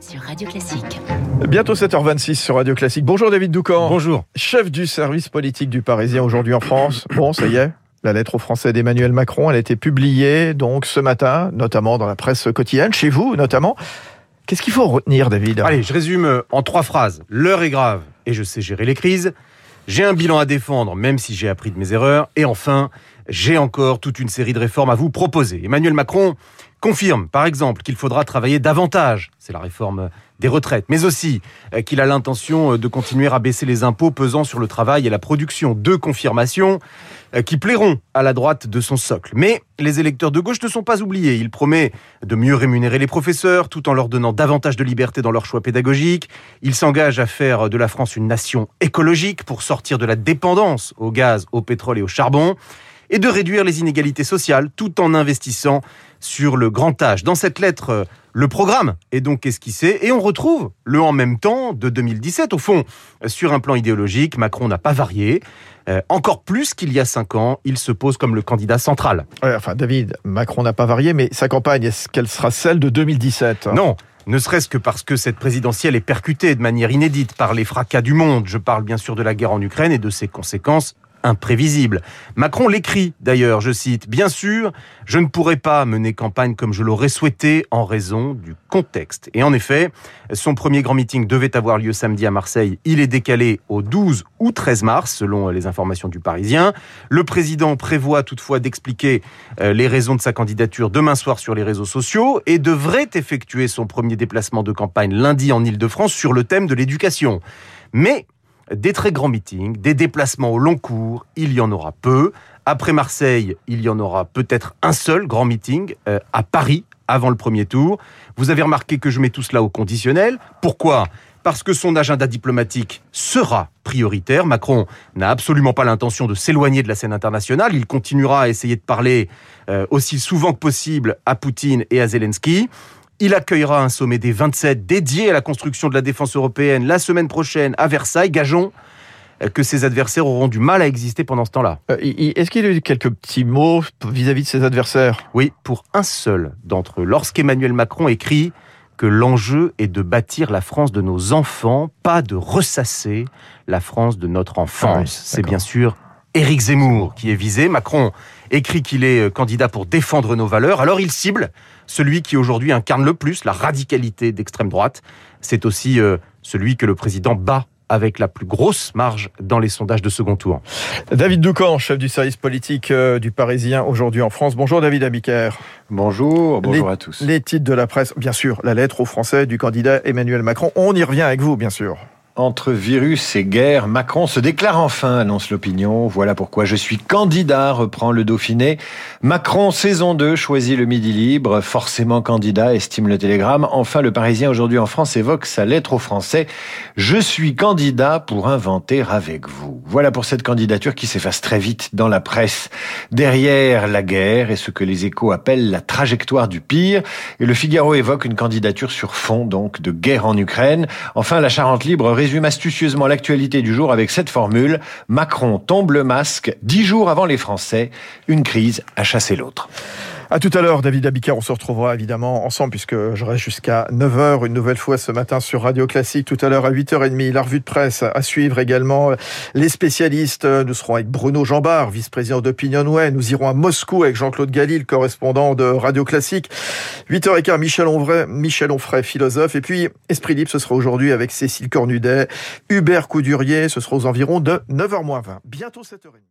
sur Radio Classique. Bientôt 7h26 sur Radio Classique. Bonjour David Doucan. Bonjour. Chef du service politique du Parisien aujourd'hui en France. Bon, ça y est, la lettre aux Français d'Emmanuel Macron, elle a été publiée donc ce matin, notamment dans la presse quotidienne, chez vous notamment. Qu'est-ce qu'il faut retenir, David? Allez, je résume en trois phrases. L'heure est grave et je sais gérer les crises. J'ai un bilan à défendre, même si j'ai appris de mes erreurs. Et enfin, j'ai encore toute une série de réformes à vous proposer. Emmanuel Macron confirme, par exemple, qu'il faudra travailler davantage. C'est la réforme des retraites, mais aussi euh, qu'il a l'intention euh, de continuer à baisser les impôts pesant sur le travail et la production. Deux confirmations euh, qui plairont à la droite de son socle. Mais les électeurs de gauche ne sont pas oubliés. Il promet de mieux rémunérer les professeurs tout en leur donnant davantage de liberté dans leur choix pédagogique. Il s'engage à faire de la France une nation écologique pour sortir de la dépendance au gaz, au pétrole et au charbon et de réduire les inégalités sociales tout en investissant sur le grand âge. Dans cette lettre, euh, le programme est donc esquissé et on retrouve le en même temps de 2017. Au fond, sur un plan idéologique, Macron n'a pas varié. Euh, encore plus qu'il y a cinq ans, il se pose comme le candidat central. Ouais, enfin, David, Macron n'a pas varié, mais sa campagne, est-ce qu'elle sera celle de 2017 Non, ne serait-ce que parce que cette présidentielle est percutée de manière inédite par les fracas du monde. Je parle bien sûr de la guerre en Ukraine et de ses conséquences imprévisible. Macron l'écrit d'ailleurs, je cite, Bien sûr, je ne pourrais pas mener campagne comme je l'aurais souhaité en raison du contexte. Et en effet, son premier grand meeting devait avoir lieu samedi à Marseille. Il est décalé au 12 ou 13 mars, selon les informations du Parisien. Le président prévoit toutefois d'expliquer euh, les raisons de sa candidature demain soir sur les réseaux sociaux et devrait effectuer son premier déplacement de campagne lundi en Ile-de-France sur le thème de l'éducation. Mais des très grands meetings, des déplacements au long cours, il y en aura peu. Après Marseille, il y en aura peut-être un seul grand meeting euh, à Paris avant le premier tour. Vous avez remarqué que je mets tout cela au conditionnel. Pourquoi? Parce que son agenda diplomatique sera prioritaire. Macron n'a absolument pas l'intention de s'éloigner de la scène internationale. Il continuera à essayer de parler euh, aussi souvent que possible à Poutine et à Zelensky. Il accueillera un sommet des 27 dédié à la construction de la défense européenne la semaine prochaine à Versailles. Gageons que ses adversaires auront du mal à exister pendant ce temps-là. Euh, est-ce qu'il a eu quelques petits mots vis-à-vis de ses adversaires? Oui, pour un seul d'entre eux. Lorsqu'Emmanuel Macron écrit que l'enjeu est de bâtir la France de nos enfants, pas de ressasser la France de notre enfance. C'est bien sûr Éric Zemmour qui est visé. Macron écrit qu'il est euh, candidat pour défendre nos valeurs. Alors il cible celui qui aujourd'hui incarne le plus la radicalité d'extrême droite. C'est aussi euh, celui que le président bat avec la plus grosse marge dans les sondages de second tour. David Doucan, chef du service politique euh, du Parisien aujourd'hui en France. Bonjour David Abiker. Bonjour, bonjour à tous. Les titres de la presse, bien sûr, la lettre aux Français du candidat Emmanuel Macron. On y revient avec vous, bien sûr. Entre virus et guerre, Macron se déclare enfin, annonce l'opinion. Voilà pourquoi je suis candidat, reprend le Dauphiné. Macron, saison 2, choisit le Midi Libre, forcément candidat, estime le Télégramme. Enfin, le Parisien aujourd'hui en France évoque sa lettre aux Français. Je suis candidat pour inventer avec vous. Voilà pour cette candidature qui s'efface très vite dans la presse. Derrière la guerre et ce que les échos appellent la trajectoire du pire. Et le Figaro évoque une candidature sur fond, donc, de guerre en Ukraine. Enfin, la Charente Libre résume astucieusement l'actualité du jour avec cette formule. Macron tombe le masque dix jours avant les Français. Une crise a chassé l'autre. À tout à l'heure, David Abicard. On se retrouvera évidemment ensemble puisque je reste jusqu'à 9h une nouvelle fois ce matin sur Radio Classique. Tout à l'heure à 8h30, la revue de presse à suivre également. Les spécialistes, nous serons avec Bruno Jambard, vice-président d'Opinionway. Nous irons à Moscou avec Jean-Claude Galil, correspondant de Radio Classique. 8h15, Michel Onfray, Michel Onfray, philosophe. Et puis, Esprit Libre, ce sera aujourd'hui avec Cécile Cornudet. Hubert Coudurier, ce sera aux environs de 9h20. Bientôt 7h30.